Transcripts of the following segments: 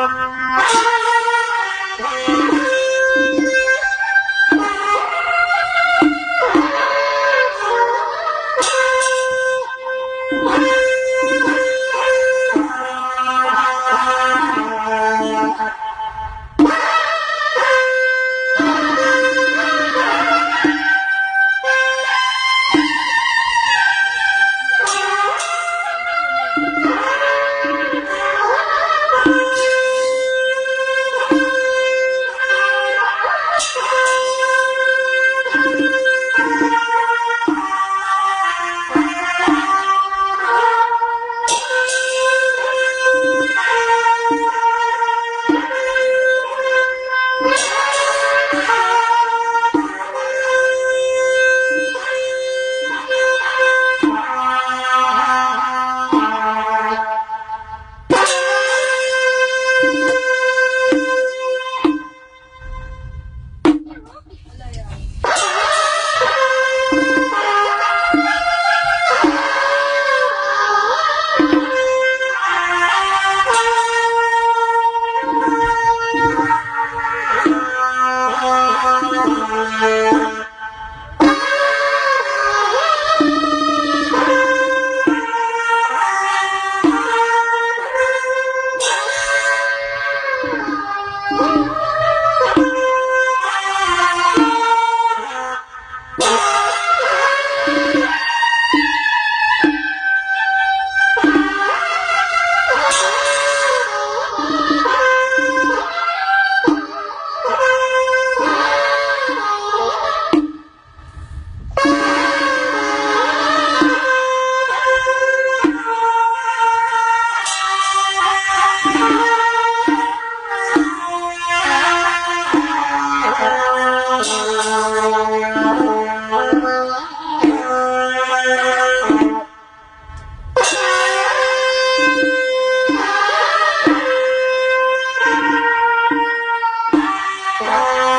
Oh, Música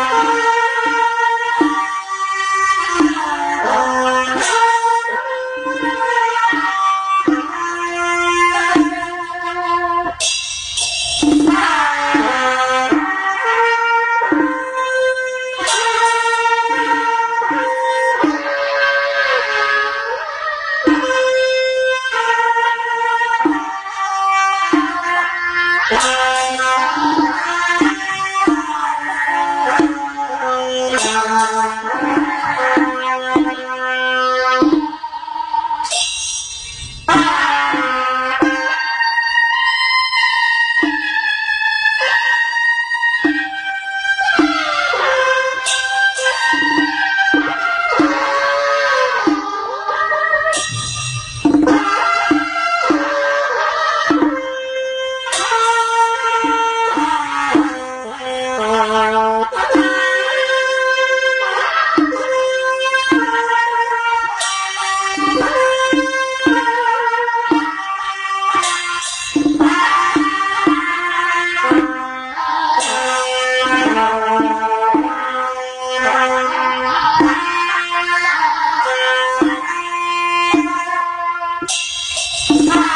Ah!